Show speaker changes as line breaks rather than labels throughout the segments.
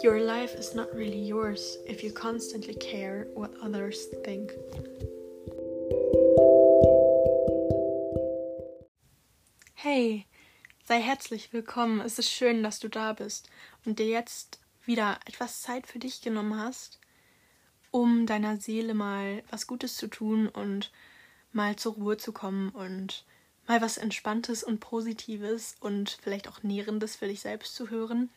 Your life is not really yours if you constantly care what others think. Hey, sei herzlich willkommen. Es ist schön, dass du da bist und dir jetzt wieder etwas Zeit für dich genommen hast, um deiner Seele mal was Gutes zu tun und mal zur Ruhe zu kommen und mal was Entspanntes und Positives und vielleicht auch Nährendes für dich selbst zu hören.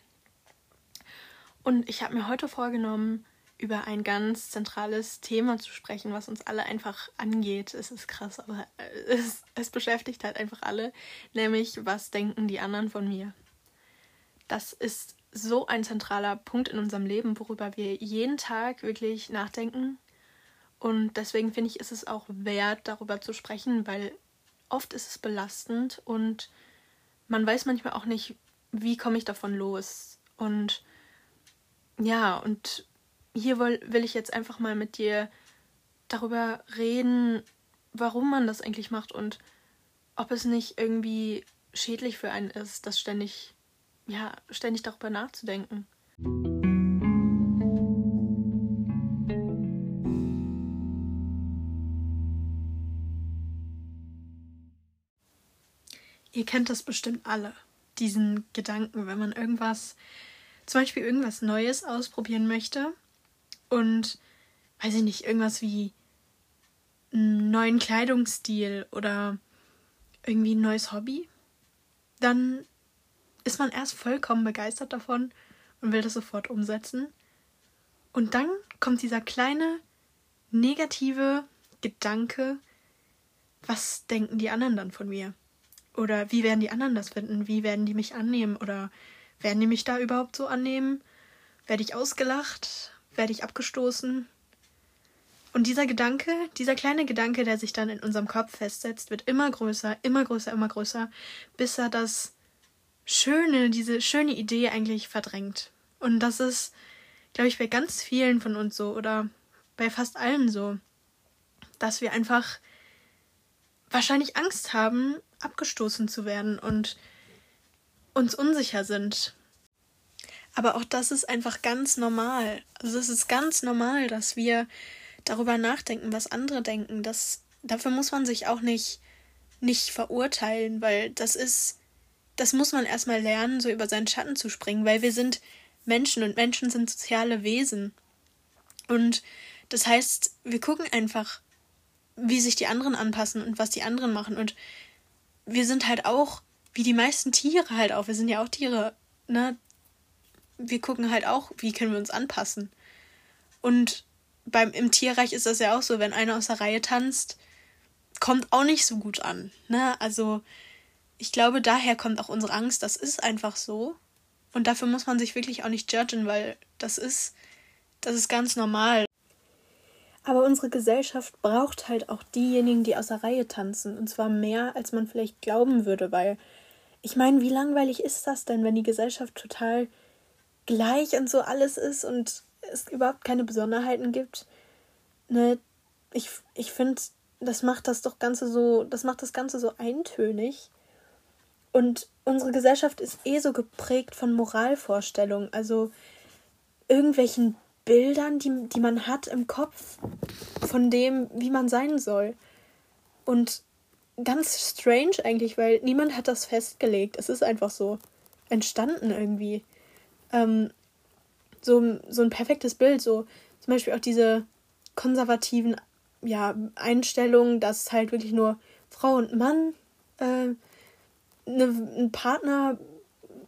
Und ich habe mir heute vorgenommen, über ein ganz zentrales Thema zu sprechen, was uns alle einfach angeht. Es ist krass, aber es, es beschäftigt halt einfach alle, nämlich was denken die anderen von mir. Das ist so ein zentraler Punkt in unserem Leben, worüber wir jeden Tag wirklich nachdenken. Und deswegen finde ich, ist es auch wert, darüber zu sprechen, weil oft ist es belastend und man weiß manchmal auch nicht, wie komme ich davon los. Und ja, und hier will, will ich jetzt einfach mal mit dir darüber reden, warum man das eigentlich macht und ob es nicht irgendwie schädlich für einen ist, das ständig, ja, ständig darüber nachzudenken. Ihr kennt das bestimmt alle, diesen Gedanken, wenn man irgendwas, zum Beispiel irgendwas Neues ausprobieren möchte und weiß ich nicht, irgendwas wie einen neuen Kleidungsstil oder irgendwie ein neues Hobby, dann ist man erst vollkommen begeistert davon und will das sofort umsetzen. Und dann kommt dieser kleine negative Gedanke, was denken die anderen dann von mir? Oder wie werden die anderen das finden? Wie werden die mich annehmen? Oder werden die mich da überhaupt so annehmen? Werde ich ausgelacht? werde ich abgestoßen. Und dieser Gedanke, dieser kleine Gedanke, der sich dann in unserem Kopf festsetzt, wird immer größer, immer größer, immer größer, bis er das Schöne, diese schöne Idee eigentlich verdrängt. Und das ist, glaube ich, bei ganz vielen von uns so oder bei fast allen so, dass wir einfach wahrscheinlich Angst haben, abgestoßen zu werden und uns unsicher sind aber auch das ist einfach ganz normal. Also es ist ganz normal, dass wir darüber nachdenken, was andere denken. Das, dafür muss man sich auch nicht, nicht verurteilen, weil das ist, das muss man erstmal lernen, so über seinen Schatten zu springen, weil wir sind Menschen und Menschen sind soziale Wesen. Und das heißt, wir gucken einfach, wie sich die anderen anpassen und was die anderen machen. Und wir sind halt auch, wie die meisten Tiere halt auch, wir sind ja auch Tiere, ne? wir gucken halt auch, wie können wir uns anpassen. Und beim im Tierreich ist das ja auch so, wenn einer aus der Reihe tanzt, kommt auch nicht so gut an. Ne? Also ich glaube, daher kommt auch unsere Angst. Das ist einfach so. Und dafür muss man sich wirklich auch nicht judgen, weil das ist, das ist ganz normal. Aber unsere Gesellschaft braucht halt auch diejenigen, die aus der Reihe tanzen. Und zwar mehr, als man vielleicht glauben würde, weil ich meine, wie langweilig ist das denn, wenn die Gesellschaft total gleich und so alles ist und es überhaupt keine Besonderheiten gibt. Ne, ich, ich finde, das macht das doch Ganze so, das macht das Ganze so eintönig. Und unsere Gesellschaft ist eh so geprägt von Moralvorstellungen, also irgendwelchen Bildern, die, die man hat im Kopf von dem, wie man sein soll. Und ganz strange eigentlich, weil niemand hat das festgelegt. Es ist einfach so entstanden irgendwie ähm, so, so ein perfektes Bild. So zum Beispiel auch diese konservativen ja, Einstellungen, dass halt wirklich nur Frau und Mann äh, eine, eine Partner,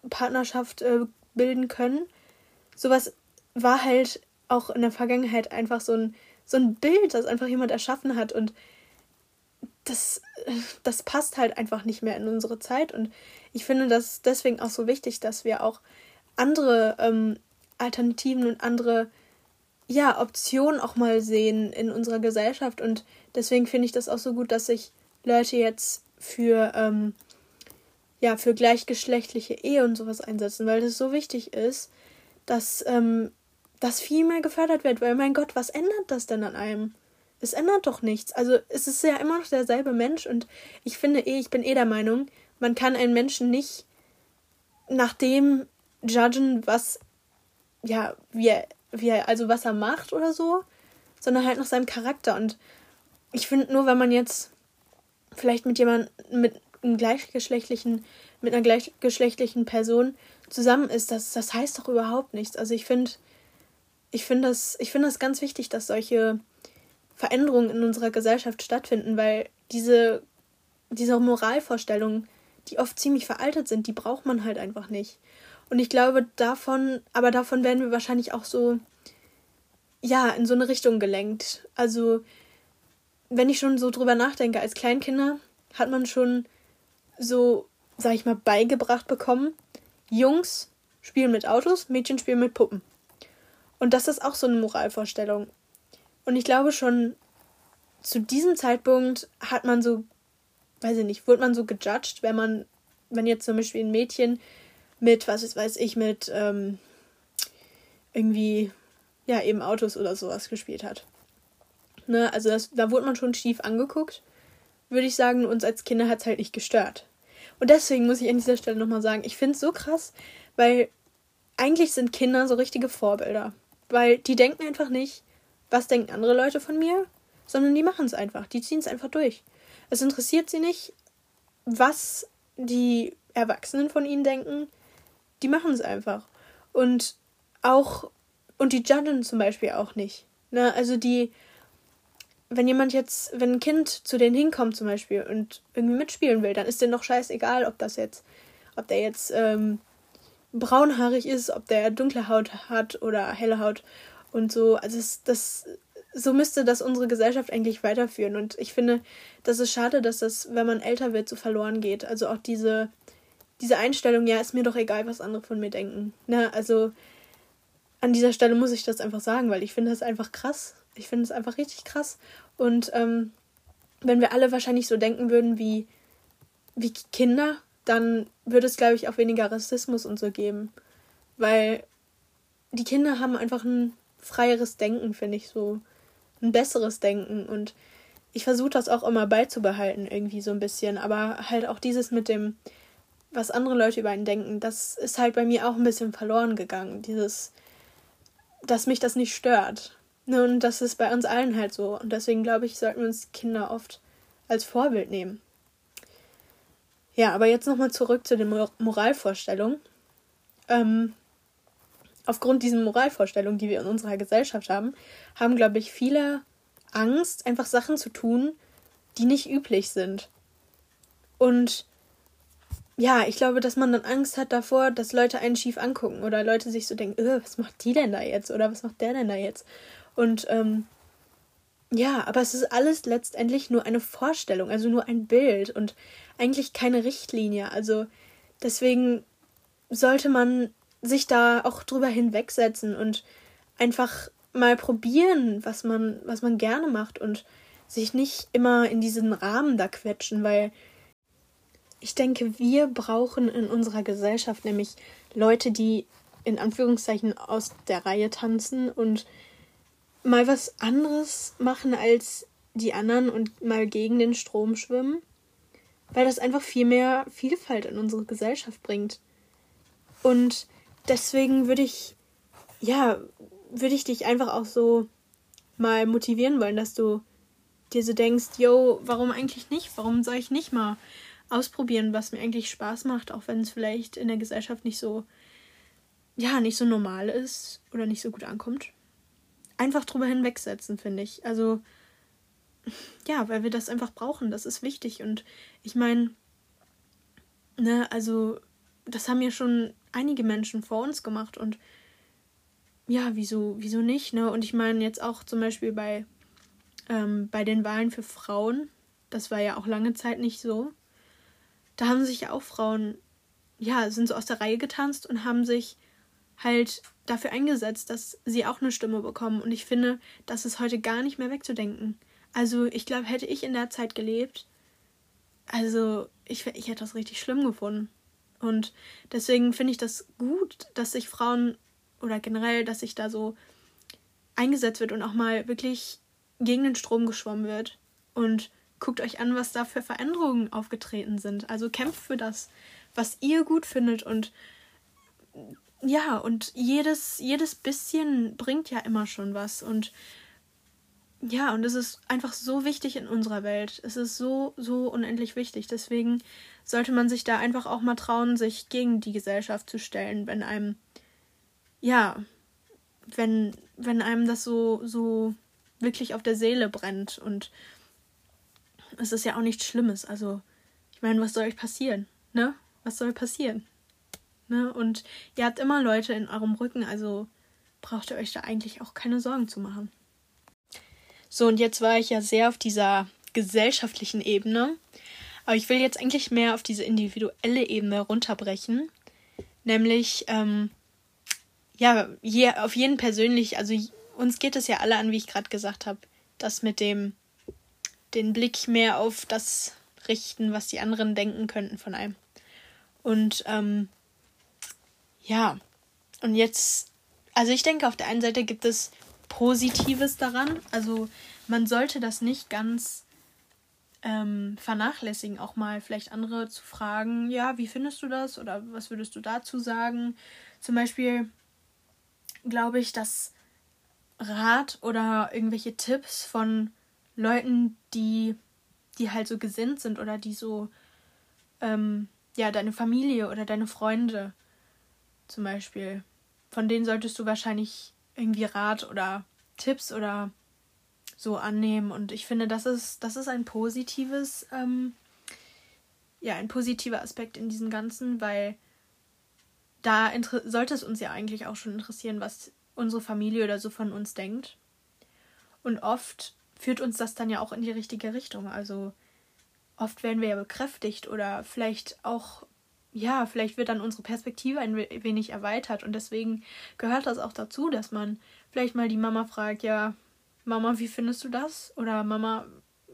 Partnerschaft äh, bilden können. Sowas war halt auch in der Vergangenheit einfach so ein, so ein Bild, das einfach jemand erschaffen hat und das, das passt halt einfach nicht mehr in unsere Zeit und ich finde das deswegen auch so wichtig, dass wir auch andere ähm, Alternativen und andere ja, Optionen auch mal sehen in unserer Gesellschaft. Und deswegen finde ich das auch so gut, dass sich Leute jetzt für, ähm, ja, für gleichgeschlechtliche Ehe und sowas einsetzen, weil das so wichtig ist, dass ähm, das viel mehr gefördert wird. Weil, mein Gott, was ändert das denn an einem? Es ändert doch nichts. Also es ist ja immer noch derselbe Mensch und ich finde eh, ich bin eh der Meinung, man kann einen Menschen nicht nach dem judgen, was ja, wie er, wie er, also was er macht oder so, sondern halt nach seinem Charakter. Und ich finde nur, wenn man jetzt vielleicht mit jemandem, mit einem gleichgeschlechtlichen, mit einer gleichgeschlechtlichen Person zusammen ist, das, das heißt doch überhaupt nichts. Also ich finde, ich finde das, ich finde das ganz wichtig, dass solche Veränderungen in unserer Gesellschaft stattfinden, weil diese, diese Moralvorstellungen, die oft ziemlich veraltet sind, die braucht man halt einfach nicht. Und ich glaube, davon, aber davon werden wir wahrscheinlich auch so, ja, in so eine Richtung gelenkt. Also, wenn ich schon so drüber nachdenke, als Kleinkinder hat man schon so, sag ich mal, beigebracht bekommen, Jungs spielen mit Autos, Mädchen spielen mit Puppen. Und das ist auch so eine Moralvorstellung. Und ich glaube schon zu diesem Zeitpunkt hat man so, weiß ich nicht, wurde man so gejudged, wenn man, wenn jetzt zum Beispiel ein Mädchen mit, was weiß ich, mit ähm, irgendwie, ja, eben Autos oder sowas gespielt hat. Ne, also das, da wurde man schon schief angeguckt, würde ich sagen. Uns als Kinder hat es halt nicht gestört. Und deswegen muss ich an dieser Stelle nochmal sagen, ich finde es so krass, weil eigentlich sind Kinder so richtige Vorbilder. Weil die denken einfach nicht, was denken andere Leute von mir, sondern die machen es einfach. Die ziehen es einfach durch. Es interessiert sie nicht, was die Erwachsenen von ihnen denken. Die machen es einfach. Und auch, und die judgen zum Beispiel auch nicht. Ne? Also die, wenn jemand jetzt, wenn ein Kind zu denen hinkommt zum Beispiel und irgendwie mitspielen will, dann ist denen doch scheißegal, ob das jetzt, ob der jetzt ähm, braunhaarig ist, ob der dunkle Haut hat oder helle Haut und so. Also es, das, so müsste das unsere Gesellschaft eigentlich weiterführen. Und ich finde, das ist schade, dass das, wenn man älter wird, so verloren geht. Also auch diese, diese Einstellung, ja, ist mir doch egal, was andere von mir denken. Ne? Also an dieser Stelle muss ich das einfach sagen, weil ich finde das einfach krass. Ich finde es einfach richtig krass. Und ähm, wenn wir alle wahrscheinlich so denken würden wie, wie Kinder, dann würde es, glaube ich, auch weniger Rassismus und so geben. Weil die Kinder haben einfach ein freieres Denken, finde ich so. Ein besseres Denken. Und ich versuche das auch immer beizubehalten, irgendwie so ein bisschen. Aber halt auch dieses mit dem, was andere Leute über einen denken, das ist halt bei mir auch ein bisschen verloren gegangen. Dieses, dass mich das nicht stört. Ne, und das ist bei uns allen halt so. Und deswegen glaube ich, sollten wir uns Kinder oft als Vorbild nehmen. Ja, aber jetzt nochmal zurück zu den Moralvorstellungen. Ähm, aufgrund dieser Moralvorstellungen, die wir in unserer Gesellschaft haben, haben, glaube ich, viele Angst, einfach Sachen zu tun, die nicht üblich sind. Und ja, ich glaube, dass man dann Angst hat davor, dass Leute einen schief angucken oder Leute sich so denken, äh, was macht die denn da jetzt oder was macht der denn da jetzt? Und ähm, ja, aber es ist alles letztendlich nur eine Vorstellung, also nur ein Bild und eigentlich keine Richtlinie. Also deswegen sollte man sich da auch drüber hinwegsetzen und einfach mal probieren, was man, was man gerne macht und sich nicht immer in diesen Rahmen da quetschen, weil ich denke, wir brauchen in unserer Gesellschaft nämlich Leute, die in Anführungszeichen aus der Reihe tanzen und mal was anderes machen als die anderen und mal gegen den Strom schwimmen, weil das einfach viel mehr Vielfalt in unsere Gesellschaft bringt. Und deswegen würde ich, ja, würde ich dich einfach auch so mal motivieren wollen, dass du dir so denkst, yo, warum eigentlich nicht? Warum soll ich nicht mal ausprobieren, was mir eigentlich Spaß macht, auch wenn es vielleicht in der Gesellschaft nicht so, ja, nicht so normal ist oder nicht so gut ankommt? einfach drüber hinwegsetzen, finde ich. Also, ja, weil wir das einfach brauchen. Das ist wichtig. Und ich meine, ne, also, das haben ja schon einige Menschen vor uns gemacht und ja, wieso, wieso nicht, ne? Und ich meine jetzt auch zum Beispiel bei, ähm, bei den Wahlen für Frauen, das war ja auch lange Zeit nicht so. Da haben sich ja auch Frauen, ja, sind so aus der Reihe getanzt und haben sich halt dafür eingesetzt, dass sie auch eine Stimme bekommen. Und ich finde, das ist heute gar nicht mehr wegzudenken. Also ich glaube, hätte ich in der Zeit gelebt, also ich, ich hätte das richtig schlimm gefunden. Und deswegen finde ich das gut, dass sich Frauen oder generell, dass sich da so eingesetzt wird und auch mal wirklich gegen den Strom geschwommen wird. Und guckt euch an, was da für Veränderungen aufgetreten sind. Also kämpft für das, was ihr gut findet und ja, und jedes, jedes bisschen bringt ja immer schon was. Und ja, und es ist einfach so wichtig in unserer Welt. Es ist so, so unendlich wichtig. Deswegen sollte man sich da einfach auch mal trauen, sich gegen die Gesellschaft zu stellen, wenn einem, ja, wenn, wenn einem das so, so wirklich auf der Seele brennt. Und es ist ja auch nichts Schlimmes. Also, ich meine, was soll euch passieren? Ne? Was soll passieren? Ne? Und ihr habt immer Leute in eurem Rücken, also braucht ihr euch da eigentlich auch keine Sorgen zu machen. So, und jetzt war ich ja sehr auf dieser gesellschaftlichen Ebene. Aber ich will jetzt eigentlich mehr auf diese individuelle Ebene runterbrechen. Nämlich, ähm, ja, je, auf jeden persönlich, also uns geht es ja alle an, wie ich gerade gesagt habe, das mit dem, den Blick mehr auf das richten, was die anderen denken könnten von einem. Und ähm, ja, und jetzt, also ich denke, auf der einen Seite gibt es Positives daran. Also man sollte das nicht ganz ähm, vernachlässigen, auch mal vielleicht andere zu fragen, ja, wie findest du das oder was würdest du dazu sagen? Zum Beispiel glaube ich, dass Rat oder irgendwelche Tipps von Leuten, die, die halt so gesinnt sind oder die so, ähm, ja, deine Familie oder deine Freunde zum Beispiel, von denen solltest du wahrscheinlich irgendwie Rat oder Tipps oder so annehmen. Und ich finde, das ist, das ist ein positives, ähm, ja, ein positiver Aspekt in diesem Ganzen, weil da sollte es uns ja eigentlich auch schon interessieren, was unsere Familie oder so von uns denkt. Und oft führt uns das dann ja auch in die richtige Richtung. Also oft werden wir ja bekräftigt oder vielleicht auch, ja, vielleicht wird dann unsere Perspektive ein wenig erweitert. Und deswegen gehört das auch dazu, dass man vielleicht mal die Mama fragt, ja, Mama, wie findest du das? Oder Mama,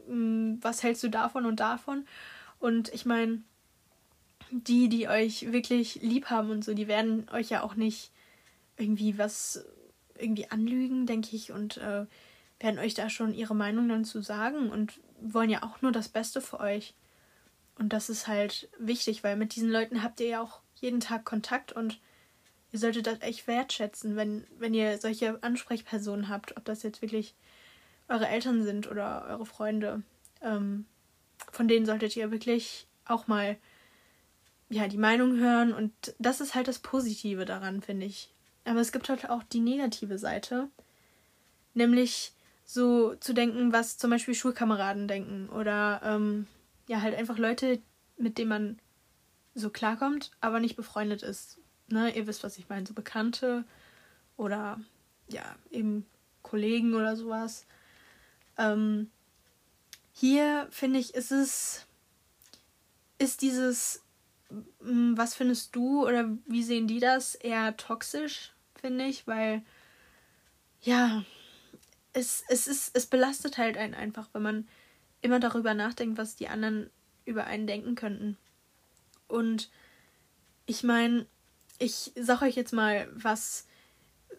hm, was hältst du davon und davon? Und ich meine, die, die euch wirklich lieb haben und so, die werden euch ja auch nicht irgendwie was irgendwie anlügen, denke ich, und äh, werden euch da schon ihre Meinung dann zu sagen und wollen ja auch nur das Beste für euch. Und das ist halt wichtig, weil mit diesen Leuten habt ihr ja auch jeden Tag Kontakt und ihr solltet das echt wertschätzen, wenn, wenn ihr solche Ansprechpersonen habt, ob das jetzt wirklich eure Eltern sind oder eure Freunde. Ähm, von denen solltet ihr wirklich auch mal ja, die Meinung hören und das ist halt das Positive daran, finde ich. Aber es gibt halt auch die negative Seite, nämlich so zu denken, was zum Beispiel Schulkameraden denken oder ähm, ja, halt einfach Leute, mit denen man so klarkommt, aber nicht befreundet ist ne, ihr wisst, was ich meine, so Bekannte oder ja, eben Kollegen oder sowas. Ähm, hier finde ich, ist es, ist dieses, mm, was findest du oder wie sehen die das, eher toxisch, finde ich, weil, ja, es, es ist, es belastet halt einen einfach, wenn man immer darüber nachdenkt, was die anderen über einen denken könnten. Und ich meine, ich sag euch jetzt mal, was,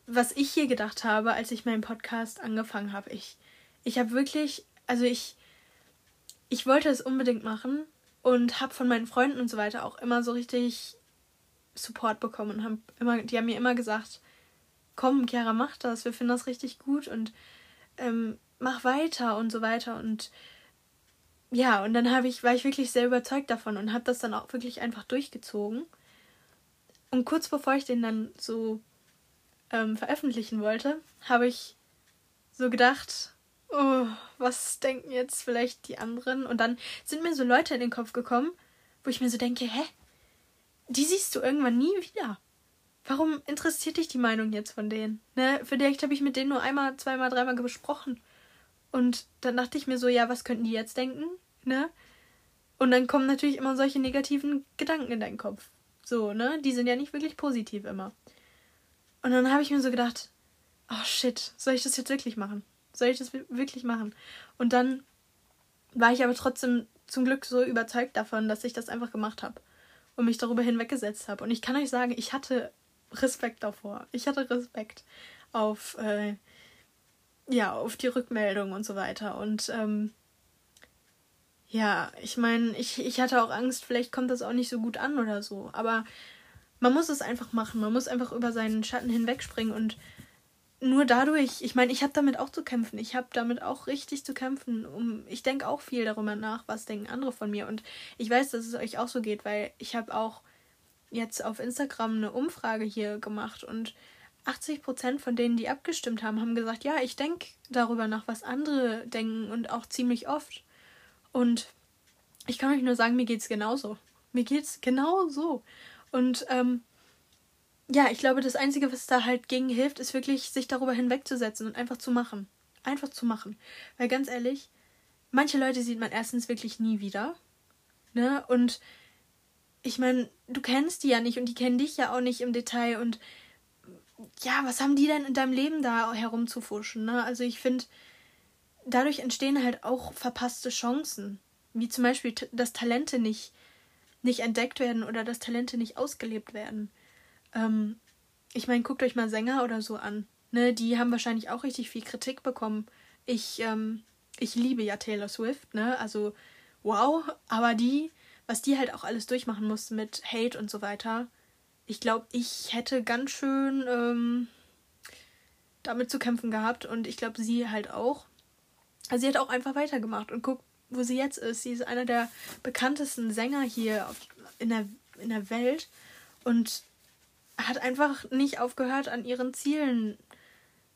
was ich hier gedacht habe, als ich meinen Podcast angefangen habe. Ich, ich habe wirklich, also ich, ich wollte es unbedingt machen und habe von meinen Freunden und so weiter auch immer so richtig Support bekommen und haben immer, die haben mir immer gesagt, komm, Chiara, mach das, wir finden das richtig gut und ähm, mach weiter und so weiter und ja, und dann ich, war ich wirklich sehr überzeugt davon und habe das dann auch wirklich einfach durchgezogen. Und kurz bevor ich den dann so ähm, veröffentlichen wollte, habe ich so gedacht, oh, was denken jetzt vielleicht die anderen? Und dann sind mir so Leute in den Kopf gekommen, wo ich mir so denke, hä? Die siehst du irgendwann nie wieder. Warum interessiert dich die Meinung jetzt von denen? Ne? Vielleicht habe ich mit denen nur einmal, zweimal, dreimal besprochen. Und dann dachte ich mir so, ja, was könnten die jetzt denken? Ne? Und dann kommen natürlich immer solche negativen Gedanken in deinen Kopf. So, ne? Die sind ja nicht wirklich positiv immer. Und dann habe ich mir so gedacht, oh shit, soll ich das jetzt wirklich machen? Soll ich das wirklich machen? Und dann war ich aber trotzdem zum Glück so überzeugt davon, dass ich das einfach gemacht habe und mich darüber hinweggesetzt habe. Und ich kann euch sagen, ich hatte Respekt davor. Ich hatte Respekt auf, äh, ja, auf die Rückmeldung und so weiter. Und ähm, ja, ich meine, ich, ich hatte auch Angst, vielleicht kommt das auch nicht so gut an oder so. Aber man muss es einfach machen. Man muss einfach über seinen Schatten hinwegspringen und nur dadurch, ich meine, ich habe damit auch zu kämpfen. Ich habe damit auch richtig zu kämpfen. Um, ich denke auch viel darüber nach, was denken andere von mir. Und ich weiß, dass es euch auch so geht, weil ich habe auch jetzt auf Instagram eine Umfrage hier gemacht und 80 Prozent von denen, die abgestimmt haben, haben gesagt, ja, ich denke darüber nach, was andere denken und auch ziemlich oft. Und ich kann euch nur sagen, mir geht's genauso. Mir geht's genau so. Und ähm, ja, ich glaube, das Einzige, was da halt gegen hilft, ist wirklich, sich darüber hinwegzusetzen und einfach zu machen. Einfach zu machen. Weil ganz ehrlich, manche Leute sieht man erstens wirklich nie wieder. Ne? Und ich meine, du kennst die ja nicht und die kennen dich ja auch nicht im Detail. Und ja, was haben die denn in deinem Leben da herumzufuschen? Ne? Also ich finde, dadurch entstehen halt auch verpasste Chancen. Wie zum Beispiel, dass Talente nicht, nicht entdeckt werden oder dass Talente nicht ausgelebt werden. Ähm, ich meine, guckt euch mal Sänger oder so an. Ne, die haben wahrscheinlich auch richtig viel Kritik bekommen. Ich, ähm, ich liebe ja Taylor Swift, ne? Also, wow, aber die, was die halt auch alles durchmachen musste mit Hate und so weiter, ich glaube, ich hätte ganz schön ähm, damit zu kämpfen gehabt und ich glaube, sie halt auch. Also sie hat auch einfach weitergemacht und guckt, wo sie jetzt ist. Sie ist einer der bekanntesten Sänger hier auf, in, der, in der Welt und hat einfach nicht aufgehört, an ihren Zielen,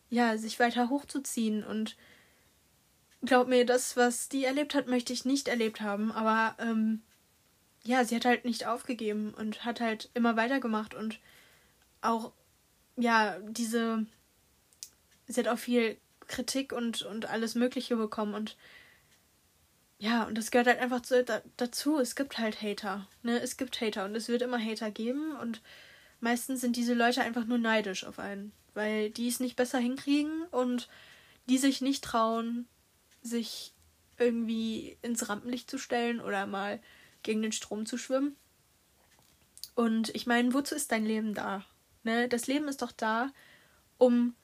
ja, sich weiter hochzuziehen. Und glaub mir, das, was die erlebt hat, möchte ich nicht erlebt haben. Aber ähm, ja, sie hat halt nicht aufgegeben und hat halt immer weitergemacht und auch, ja, diese, sie hat auch viel Kritik und, und alles Mögliche bekommen und ja, und das gehört halt einfach zu, da, dazu. Es gibt halt Hater. Ne? Es gibt Hater und es wird immer Hater geben und meistens sind diese Leute einfach nur neidisch auf einen, weil die es nicht besser hinkriegen und die sich nicht trauen, sich irgendwie ins Rampenlicht zu stellen oder mal gegen den Strom zu schwimmen. Und ich meine, wozu ist dein Leben da? Ne? Das Leben ist doch da, um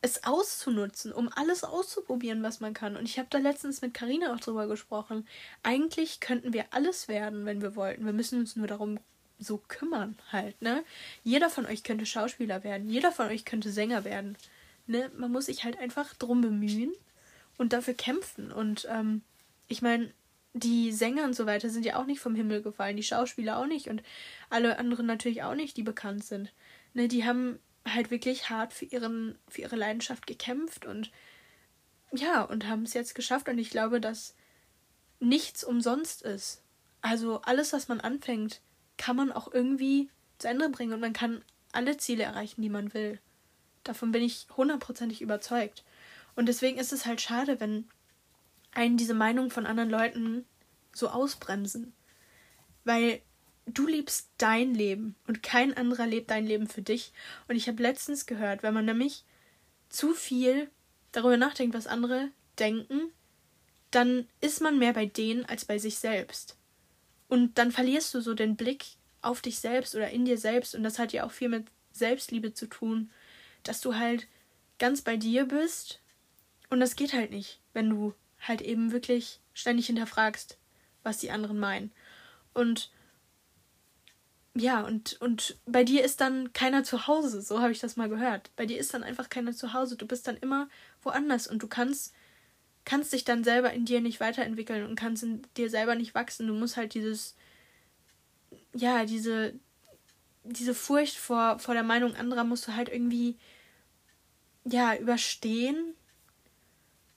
es auszunutzen, um alles auszuprobieren, was man kann. Und ich habe da letztens mit Karina auch drüber gesprochen. Eigentlich könnten wir alles werden, wenn wir wollten. Wir müssen uns nur darum so kümmern halt, ne? Jeder von euch könnte Schauspieler werden, jeder von euch könnte Sänger werden. Ne? Man muss sich halt einfach drum bemühen und dafür kämpfen. Und ähm, ich meine, die Sänger und so weiter sind ja auch nicht vom Himmel gefallen, die Schauspieler auch nicht und alle anderen natürlich auch nicht, die bekannt sind. Ne, die haben halt wirklich hart für ihren, für ihre Leidenschaft gekämpft und ja, und haben es jetzt geschafft und ich glaube, dass nichts umsonst ist. Also alles, was man anfängt, kann man auch irgendwie zu Ende bringen und man kann alle Ziele erreichen, die man will. Davon bin ich hundertprozentig überzeugt. Und deswegen ist es halt schade, wenn einen diese Meinung von anderen Leuten so ausbremsen. Weil du liebst dein Leben und kein anderer lebt dein Leben für dich. Und ich habe letztens gehört, wenn man nämlich zu viel darüber nachdenkt, was andere denken, dann ist man mehr bei denen als bei sich selbst. Und dann verlierst du so den Blick auf dich selbst oder in dir selbst. Und das hat ja auch viel mit Selbstliebe zu tun, dass du halt ganz bei dir bist. Und das geht halt nicht, wenn du halt eben wirklich ständig hinterfragst, was die anderen meinen. Und ja, und, und bei dir ist dann keiner zu Hause, so habe ich das mal gehört. Bei dir ist dann einfach keiner zu Hause. Du bist dann immer woanders und du kannst kannst dich dann selber in dir nicht weiterentwickeln und kannst in dir selber nicht wachsen. Du musst halt dieses, ja, diese, diese Furcht vor, vor der Meinung anderer musst du halt irgendwie, ja, überstehen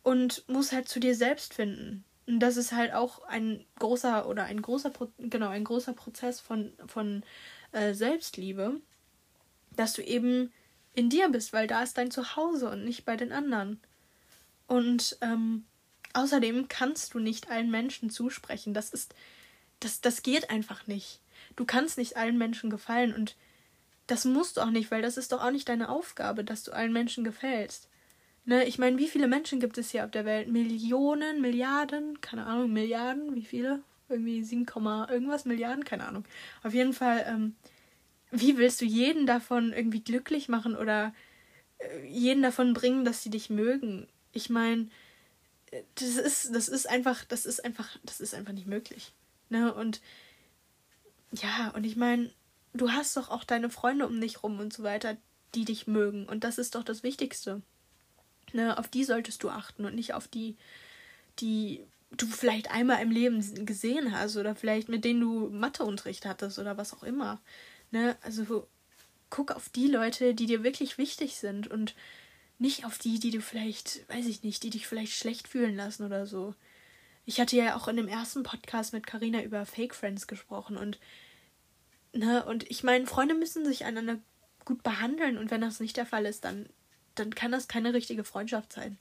und musst halt zu dir selbst finden. Und das ist halt auch ein großer oder ein großer, genau, ein großer Prozess von, von äh, Selbstliebe, dass du eben in dir bist, weil da ist dein Zuhause und nicht bei den anderen. Und ähm, außerdem kannst du nicht allen Menschen zusprechen. Das ist, das, das geht einfach nicht. Du kannst nicht allen Menschen gefallen und das musst du auch nicht, weil das ist doch auch nicht deine Aufgabe, dass du allen Menschen gefällst. Ne, ich meine, wie viele Menschen gibt es hier auf der Welt? Millionen, Milliarden, keine Ahnung, Milliarden, wie viele? Irgendwie 7, irgendwas Milliarden, keine Ahnung. Auf jeden Fall, ähm, wie willst du jeden davon irgendwie glücklich machen oder äh, jeden davon bringen, dass sie dich mögen? Ich meine, das ist, das ist einfach, das ist einfach, das ist einfach nicht möglich. Ne? Und ja, und ich meine, du hast doch auch deine Freunde um dich rum und so weiter, die dich mögen. Und das ist doch das Wichtigste. Ne, auf die solltest du achten und nicht auf die, die du vielleicht einmal im Leben gesehen hast oder vielleicht mit denen du Matheunterricht hattest oder was auch immer. Ne, also guck auf die Leute, die dir wirklich wichtig sind und nicht auf die, die du vielleicht, weiß ich nicht, die dich vielleicht schlecht fühlen lassen oder so. Ich hatte ja auch in dem ersten Podcast mit Karina über Fake Friends gesprochen und ne, und ich meine, Freunde müssen sich einander gut behandeln und wenn das nicht der Fall ist, dann dann kann das keine richtige Freundschaft sein.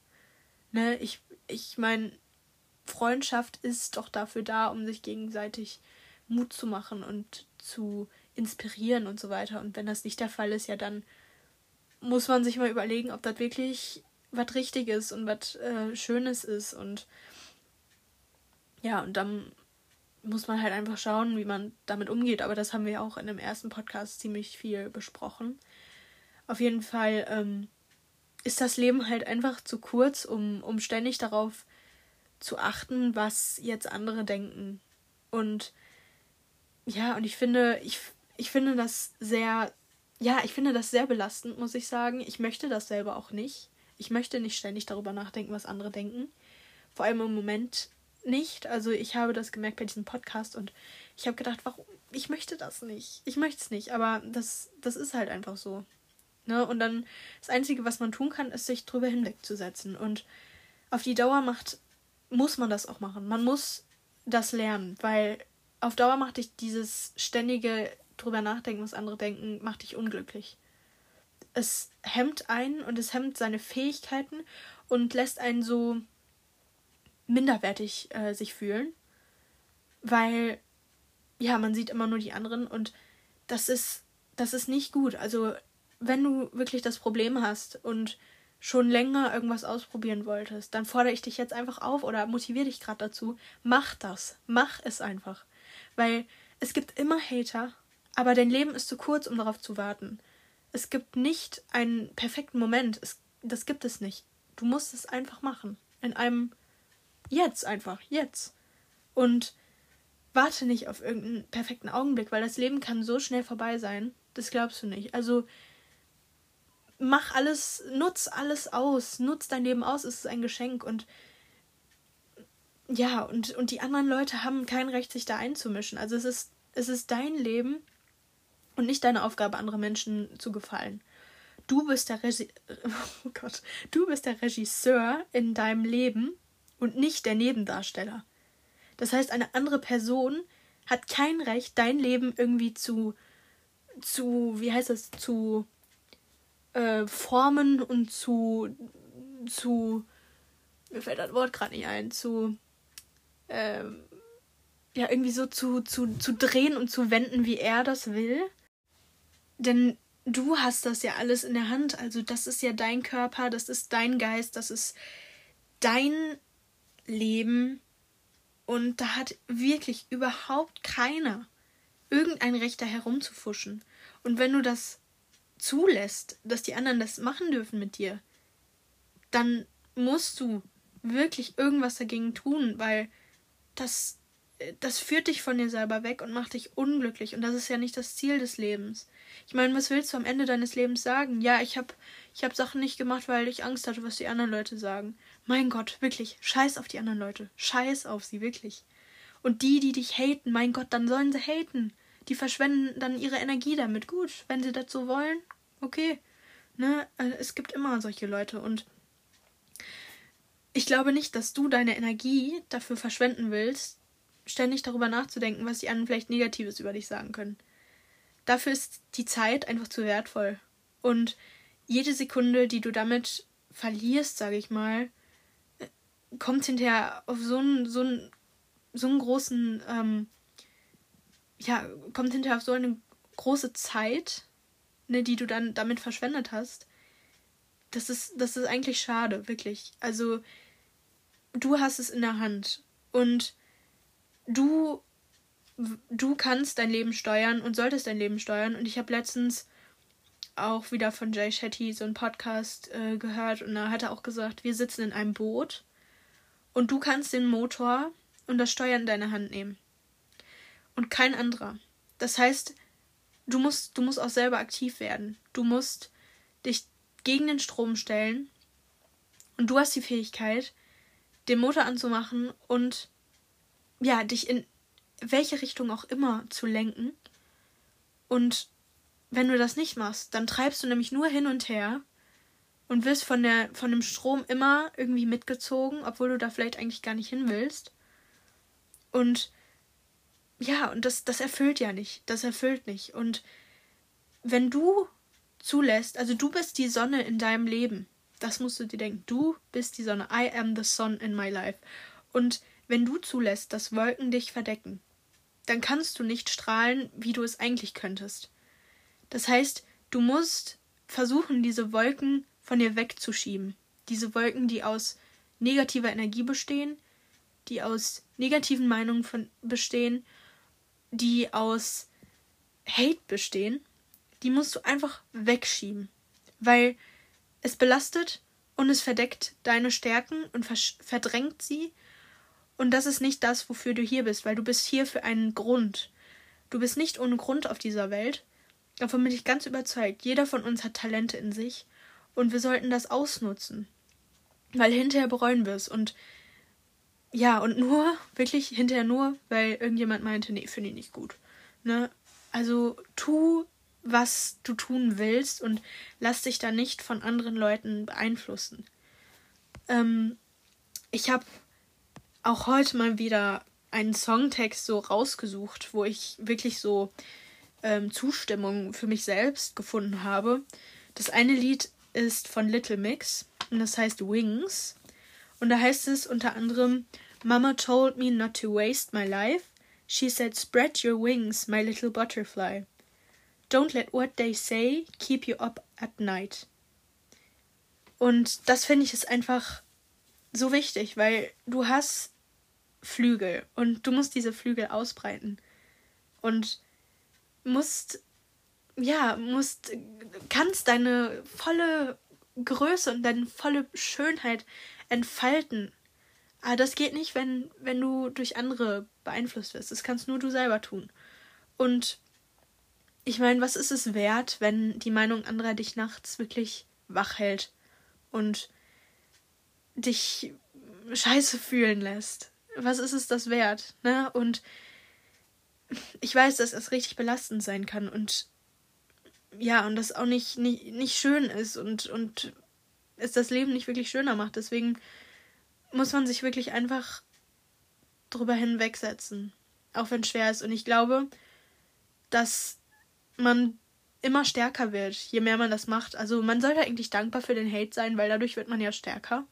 Ne, ich ich meine, Freundschaft ist doch dafür da, um sich gegenseitig Mut zu machen und zu inspirieren und so weiter. Und wenn das nicht der Fall ist, ja, dann muss man sich mal überlegen, ob das wirklich was Richtiges und was äh, Schönes ist. Und ja, und dann muss man halt einfach schauen, wie man damit umgeht. Aber das haben wir auch in dem ersten Podcast ziemlich viel besprochen. Auf jeden Fall ähm, ist das Leben halt einfach zu kurz, um, um ständig darauf zu achten, was jetzt andere denken. Und ja, und ich finde, ich, ich finde das sehr, ja, ich finde das sehr belastend, muss ich sagen. Ich möchte das selber auch nicht. Ich möchte nicht ständig darüber nachdenken, was andere denken. Vor allem im Moment nicht. Also ich habe das gemerkt bei diesem Podcast und ich habe gedacht, warum? Ich möchte das nicht. Ich möchte es nicht, aber das, das ist halt einfach so. Ne? Und dann das Einzige, was man tun kann, ist, sich drüber hinwegzusetzen. Und auf die Dauer macht, muss man das auch machen. Man muss das lernen, weil auf Dauer macht dich dieses ständige drüber nachdenken, was andere denken, macht dich unglücklich. Es hemmt einen und es hemmt seine Fähigkeiten und lässt einen so minderwertig äh, sich fühlen, weil ja, man sieht immer nur die anderen und das ist das ist nicht gut. Also, wenn du wirklich das Problem hast und schon länger irgendwas ausprobieren wolltest, dann fordere ich dich jetzt einfach auf oder motiviere dich gerade dazu, mach das. Mach es einfach. Weil es gibt immer Hater, aber dein Leben ist zu kurz, um darauf zu warten. Es gibt nicht einen perfekten Moment. Es, das gibt es nicht. Du musst es einfach machen. In einem Jetzt einfach. Jetzt. Und warte nicht auf irgendeinen perfekten Augenblick, weil das Leben kann so schnell vorbei sein. Das glaubst du nicht. Also mach alles, nutz alles aus. Nutz dein Leben aus. Es ist ein Geschenk. Und ja, und, und die anderen Leute haben kein Recht, sich da einzumischen. Also es ist, es ist dein Leben und nicht deine Aufgabe, anderen Menschen zu gefallen. Du bist der Regi oh Gott, du bist der Regisseur in deinem Leben und nicht der Nebendarsteller. Das heißt, eine andere Person hat kein Recht, dein Leben irgendwie zu, zu, wie heißt das, zu äh, formen und zu, zu, mir fällt das Wort gerade nicht ein, zu, ähm, ja, irgendwie so zu, zu, zu drehen und zu wenden, wie er das will. Denn du hast das ja alles in der Hand. Also das ist ja dein Körper, das ist dein Geist, das ist dein Leben. Und da hat wirklich überhaupt keiner irgendein Recht da herumzufuschen. Und wenn du das zulässt, dass die anderen das machen dürfen mit dir, dann musst du wirklich irgendwas dagegen tun, weil das das führt dich von dir selber weg und macht dich unglücklich. Und das ist ja nicht das Ziel des Lebens. Ich meine, was willst du am Ende deines Lebens sagen? Ja, ich habe ich hab Sachen nicht gemacht, weil ich Angst hatte, was die anderen Leute sagen. Mein Gott, wirklich. Scheiß auf die anderen Leute. Scheiß auf sie, wirklich. Und die, die dich haten, mein Gott, dann sollen sie haten. Die verschwenden dann ihre Energie damit. Gut, wenn sie das so wollen, okay. Ne? Äh, es gibt immer solche Leute und ich glaube nicht, dass du deine Energie dafür verschwenden willst, ständig darüber nachzudenken, was die anderen vielleicht Negatives über dich sagen können. Dafür ist die Zeit einfach zu wertvoll. Und jede Sekunde, die du damit verlierst, sage ich mal, äh, kommt hinterher auf so einen, so einen, so einen großen, ähm, ja, kommt hinterher auf so eine große Zeit, ne, die du dann damit verschwendet hast. Das ist, das ist eigentlich schade, wirklich. Also, du hast es in der Hand. Und du du kannst dein Leben steuern und solltest dein Leben steuern. Und ich habe letztens auch wieder von Jay Shetty so einen Podcast äh, gehört und da hat er auch gesagt, wir sitzen in einem Boot und du kannst den Motor und das Steuern in deine Hand nehmen. Und kein anderer. Das heißt, du musst, du musst auch selber aktiv werden. Du musst dich gegen den Strom stellen und du hast die Fähigkeit, den Motor anzumachen und ja, dich in welche Richtung auch immer zu lenken. Und wenn du das nicht machst, dann treibst du nämlich nur hin und her und wirst von der von dem Strom immer irgendwie mitgezogen, obwohl du da vielleicht eigentlich gar nicht hin willst. Und ja, und das das erfüllt ja nicht, das erfüllt nicht und wenn du zulässt, also du bist die Sonne in deinem Leben. Das musst du dir denken. Du bist die Sonne. I am the sun in my life. Und wenn du zulässt, dass Wolken dich verdecken, dann kannst du nicht strahlen, wie du es eigentlich könntest. Das heißt, du musst versuchen, diese Wolken von dir wegzuschieben. Diese Wolken, die aus negativer Energie bestehen, die aus negativen Meinungen von bestehen, die aus Hate bestehen, die musst du einfach wegschieben. Weil es belastet und es verdeckt deine Stärken und verdrängt sie. Und das ist nicht das, wofür du hier bist, weil du bist hier für einen Grund. Du bist nicht ohne Grund auf dieser Welt. Davon bin ich ganz überzeugt. Jeder von uns hat Talente in sich und wir sollten das ausnutzen. Weil hinterher bereuen wir es. Und ja, und nur, wirklich hinterher nur, weil irgendjemand meinte, nee, finde ich nicht gut. Ne? Also tu, was du tun willst und lass dich da nicht von anderen Leuten beeinflussen. Ähm, ich habe auch heute mal wieder einen Songtext so rausgesucht, wo ich wirklich so ähm, Zustimmung für mich selbst gefunden habe. Das eine Lied ist von Little Mix und das heißt Wings. Und da heißt es unter anderem Mama told me not to waste my life. She said spread your wings, my little butterfly. Don't let what they say keep you up at night. Und das finde ich ist einfach so wichtig, weil du hast Flügel und du musst diese Flügel ausbreiten. Und musst ja, musst, kannst deine volle Größe und deine volle Schönheit entfalten. Aber das geht nicht, wenn, wenn du durch andere beeinflusst wirst. Das kannst nur du selber tun. Und ich meine, was ist es wert, wenn die Meinung anderer dich nachts wirklich wach hält und dich scheiße fühlen lässt? Was ist es das wert? Ne? Und ich weiß, dass es richtig belastend sein kann und ja, und das auch nicht, nicht, nicht schön ist und, und es das Leben nicht wirklich schöner macht. Deswegen muss man sich wirklich einfach drüber hinwegsetzen. Auch wenn es schwer ist. Und ich glaube, dass man immer stärker wird, je mehr man das macht. Also man sollte eigentlich dankbar für den Hate sein, weil dadurch wird man ja stärker.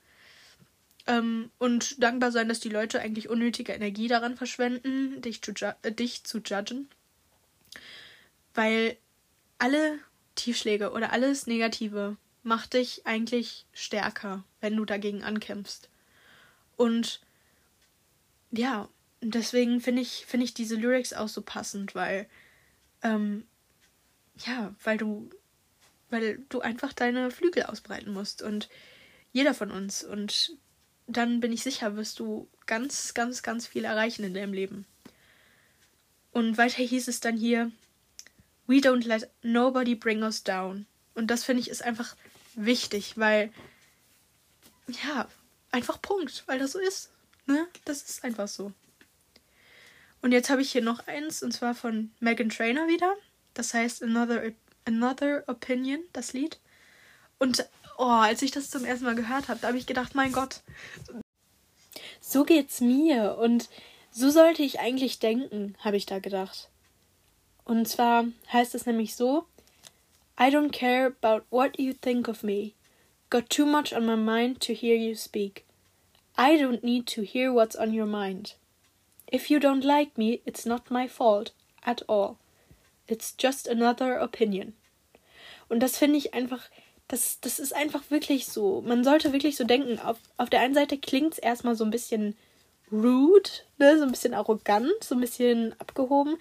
Ähm, und dankbar sein, dass die Leute eigentlich unnötige Energie daran verschwenden, dich zu, äh, dich zu judgen. Weil alle Tiefschläge oder alles Negative macht dich eigentlich stärker, wenn du dagegen ankämpfst. Und ja, deswegen finde ich, finde ich diese Lyrics auch so passend, weil, ähm, ja, weil du, weil du einfach deine Flügel ausbreiten musst und jeder von uns. Und dann bin ich sicher, wirst du ganz, ganz, ganz viel erreichen in deinem Leben. Und weiter hieß es dann hier, We don't let nobody bring us down. Und das finde ich ist einfach wichtig, weil ja, einfach Punkt, weil das so ist. Ne? Das ist einfach so. Und jetzt habe ich hier noch eins, und zwar von Megan Trainer wieder. Das heißt Another, Another Opinion, das Lied. Und oh, als ich das zum ersten Mal gehört habe, da habe ich gedacht, mein Gott, so geht's mir. Und so sollte ich eigentlich denken, habe ich da gedacht. Und zwar heißt es nämlich so: I don't care about what you think of me. Got too much on my mind to hear you speak. I don't need to hear what's on your mind. If you don't like me, it's not my fault at all. It's just another opinion. Und das finde ich einfach, das, das ist einfach wirklich so. Man sollte wirklich so denken. Auf, auf der einen Seite klingt es erstmal so ein bisschen rude, ne? so ein bisschen arrogant, so ein bisschen abgehoben.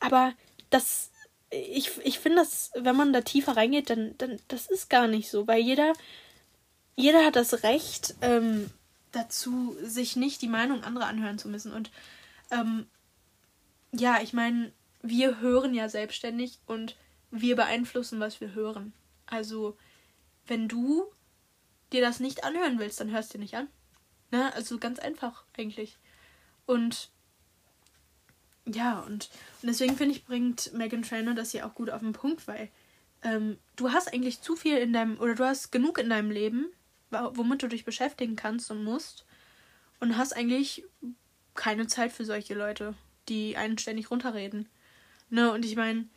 Aber das, ich, ich finde das, wenn man da tiefer reingeht, dann, dann, das ist gar nicht so, weil jeder, jeder hat das Recht ähm, dazu, sich nicht die Meinung anderer anhören zu müssen. Und ähm, ja, ich meine, wir hören ja selbstständig und wir beeinflussen, was wir hören. Also, wenn du dir das nicht anhören willst, dann hörst du dir nicht an. Ne? Also ganz einfach eigentlich. Und ja, und, und deswegen finde ich, bringt Megan Trainer das hier auch gut auf den Punkt, weil ähm, du hast eigentlich zu viel in deinem, oder du hast genug in deinem Leben, womit du dich beschäftigen kannst und musst, und hast eigentlich keine Zeit für solche Leute, die einen ständig runterreden. Ne, und ich meine,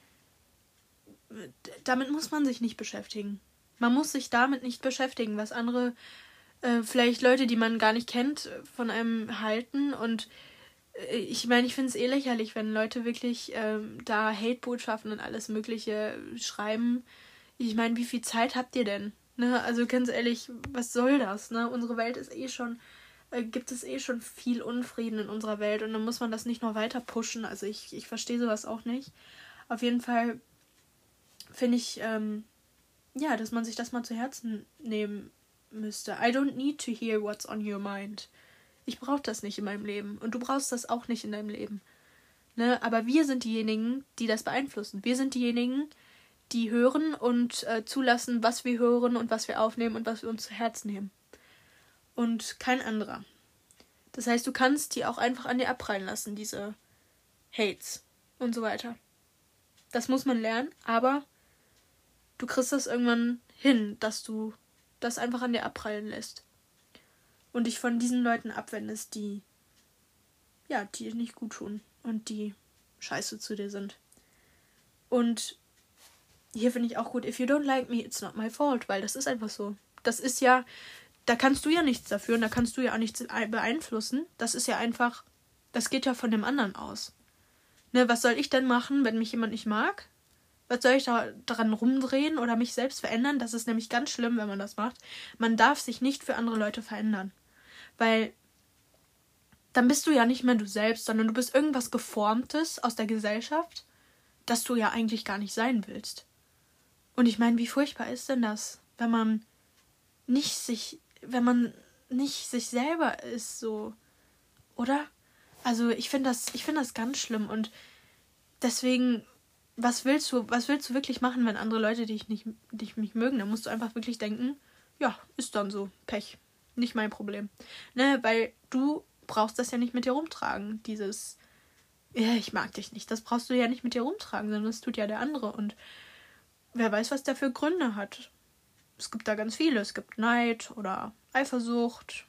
damit muss man sich nicht beschäftigen. Man muss sich damit nicht beschäftigen, was andere, äh, vielleicht Leute, die man gar nicht kennt, von einem halten. Und äh, ich meine, ich finde es eh lächerlich, wenn Leute wirklich ähm, da Hate-Botschaften und alles Mögliche schreiben. Ich meine, wie viel Zeit habt ihr denn? Ne? Also ganz ehrlich, was soll das? Ne? Unsere Welt ist eh schon, äh, gibt es eh schon viel Unfrieden in unserer Welt und dann muss man das nicht noch weiter pushen. Also ich, ich verstehe sowas auch nicht. Auf jeden Fall finde ich, ähm, ja, dass man sich das mal zu Herzen nehmen müsste. I don't need to hear what's on your mind. Ich brauche das nicht in meinem Leben. Und du brauchst das auch nicht in deinem Leben. Ne? Aber wir sind diejenigen, die das beeinflussen. Wir sind diejenigen, die hören und äh, zulassen, was wir hören und was wir aufnehmen und was wir uns zu Herzen nehmen. Und kein anderer. Das heißt, du kannst die auch einfach an dir abprallen lassen, diese Hates und so weiter. Das muss man lernen, aber du kriegst das irgendwann hin, dass du das einfach an dir abprallen lässt. Und dich von diesen Leuten abwendest, die, ja, die dir nicht gut tun und die scheiße zu dir sind. Und hier finde ich auch gut, if you don't like me, it's not my fault, weil das ist einfach so. Das ist ja, da kannst du ja nichts dafür und da kannst du ja auch nichts beeinflussen. Das ist ja einfach, das geht ja von dem anderen aus. Ne, was soll ich denn machen, wenn mich jemand nicht mag? Was soll ich da dran rumdrehen oder mich selbst verändern? Das ist nämlich ganz schlimm, wenn man das macht. Man darf sich nicht für andere Leute verändern. Weil dann bist du ja nicht mehr du selbst, sondern du bist irgendwas Geformtes aus der Gesellschaft, das du ja eigentlich gar nicht sein willst. Und ich meine, wie furchtbar ist denn das, wenn man nicht sich, wenn man nicht sich selber ist, so, oder? Also ich finde das, ich finde das ganz schlimm und deswegen was willst du, was willst du wirklich machen, wenn andere Leute dich nicht, dich nicht mögen? Da musst du einfach wirklich denken, ja, ist dann so, Pech. Nicht mein Problem. Ne, weil du brauchst das ja nicht mit dir rumtragen, dieses, ja, ich mag dich nicht. Das brauchst du ja nicht mit dir rumtragen, sondern das tut ja der andere. Und wer weiß, was der für Gründe hat. Es gibt da ganz viele. Es gibt Neid oder Eifersucht,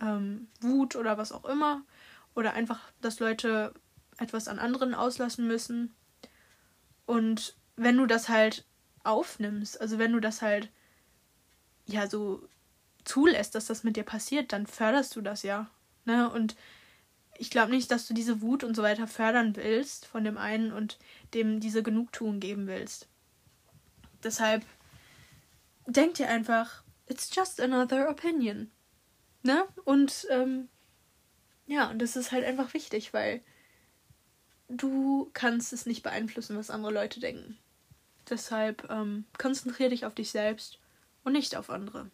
ähm, Wut oder was auch immer. Oder einfach, dass Leute etwas an anderen auslassen müssen. Und wenn du das halt aufnimmst, also wenn du das halt ja so zulässt, dass das mit dir passiert, dann förderst du das ja. Ne? Und ich glaube nicht, dass du diese Wut und so weiter fördern willst von dem einen und dem diese Genugtuung geben willst. Deshalb denk dir einfach, it's just another opinion. Ne? Und ähm, ja, und das ist halt einfach wichtig, weil du kannst es nicht beeinflussen, was andere Leute denken. Deshalb ähm, konzentriere dich auf dich selbst und nicht auf andere.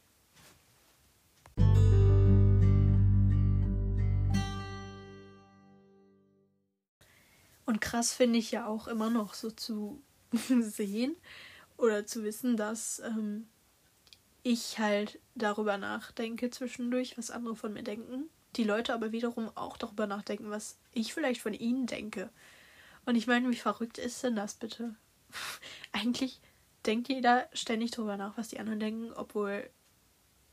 Und krass finde ich ja auch immer noch so zu sehen oder zu wissen, dass ähm, ich halt darüber nachdenke zwischendurch, was andere von mir denken die Leute aber wiederum auch darüber nachdenken, was ich vielleicht von ihnen denke. Und ich meine, wie verrückt ist denn das bitte? Eigentlich denkt jeder ständig darüber nach, was die anderen denken, obwohl,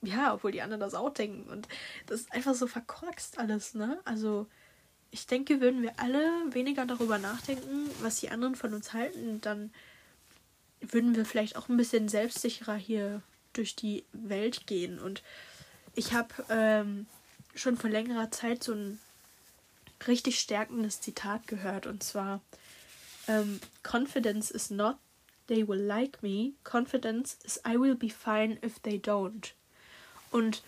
ja, obwohl die anderen das auch denken. Und das ist einfach so verkorkst alles, ne? Also, ich denke, würden wir alle weniger darüber nachdenken, was die anderen von uns halten, dann würden wir vielleicht auch ein bisschen selbstsicherer hier durch die Welt gehen. Und ich habe ähm, schon vor längerer Zeit so ein richtig stärkendes Zitat gehört und zwar ähm, Confidence is not they will like me, confidence is I will be fine if they don't. Und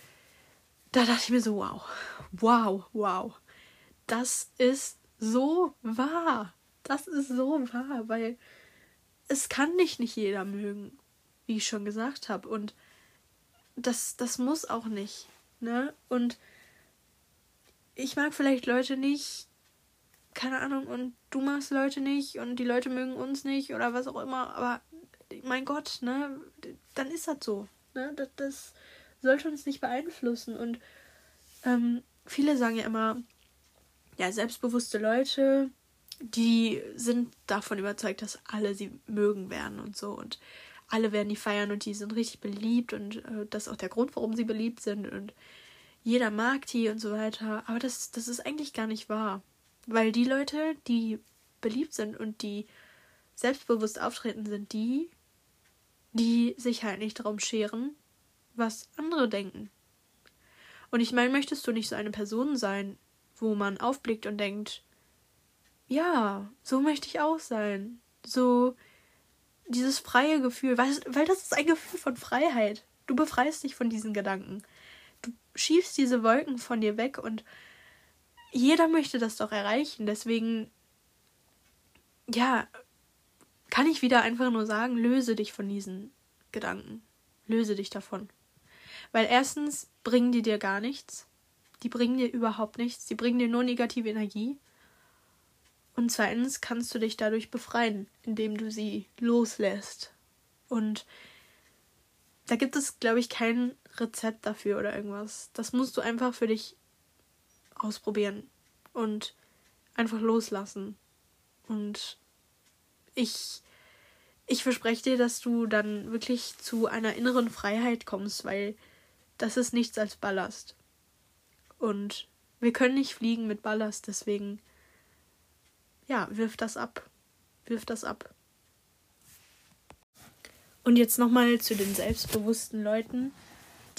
da dachte ich mir so, wow, wow, wow, das ist so wahr. Das ist so wahr, weil es kann dich nicht jeder mögen, wie ich schon gesagt habe. Und das, das muss auch nicht. Ne? Und ich mag vielleicht Leute nicht, keine Ahnung, und du magst Leute nicht und die Leute mögen uns nicht oder was auch immer, aber mein Gott, ne, dann ist das so. Ne? Das, das sollte uns nicht beeinflussen. Und ähm, viele sagen ja immer, ja, selbstbewusste Leute, die sind davon überzeugt, dass alle sie mögen werden und so. Und alle werden die feiern und die sind richtig beliebt und äh, das ist auch der Grund, warum sie beliebt sind. Und jeder mag die und so weiter. Aber das, das ist eigentlich gar nicht wahr. Weil die Leute, die beliebt sind und die selbstbewusst auftreten, sind die, die sich halt nicht darum scheren, was andere denken. Und ich meine, möchtest du nicht so eine Person sein, wo man aufblickt und denkt, ja, so möchte ich auch sein. So dieses freie Gefühl, weil, weil das ist ein Gefühl von Freiheit. Du befreist dich von diesen Gedanken. Du schiebst diese Wolken von dir weg und jeder möchte das doch erreichen. Deswegen, ja, kann ich wieder einfach nur sagen, löse dich von diesen Gedanken. Löse dich davon. Weil erstens bringen die dir gar nichts. Die bringen dir überhaupt nichts. Die bringen dir nur negative Energie. Und zweitens kannst du dich dadurch befreien, indem du sie loslässt. Und da gibt es, glaube ich, kein Rezept dafür oder irgendwas. Das musst du einfach für dich ausprobieren und einfach loslassen. Und ich, ich verspreche dir, dass du dann wirklich zu einer inneren Freiheit kommst, weil das ist nichts als Ballast. Und wir können nicht fliegen mit Ballast, deswegen, ja, wirf das ab. Wirf das ab. Und jetzt nochmal zu den selbstbewussten Leuten,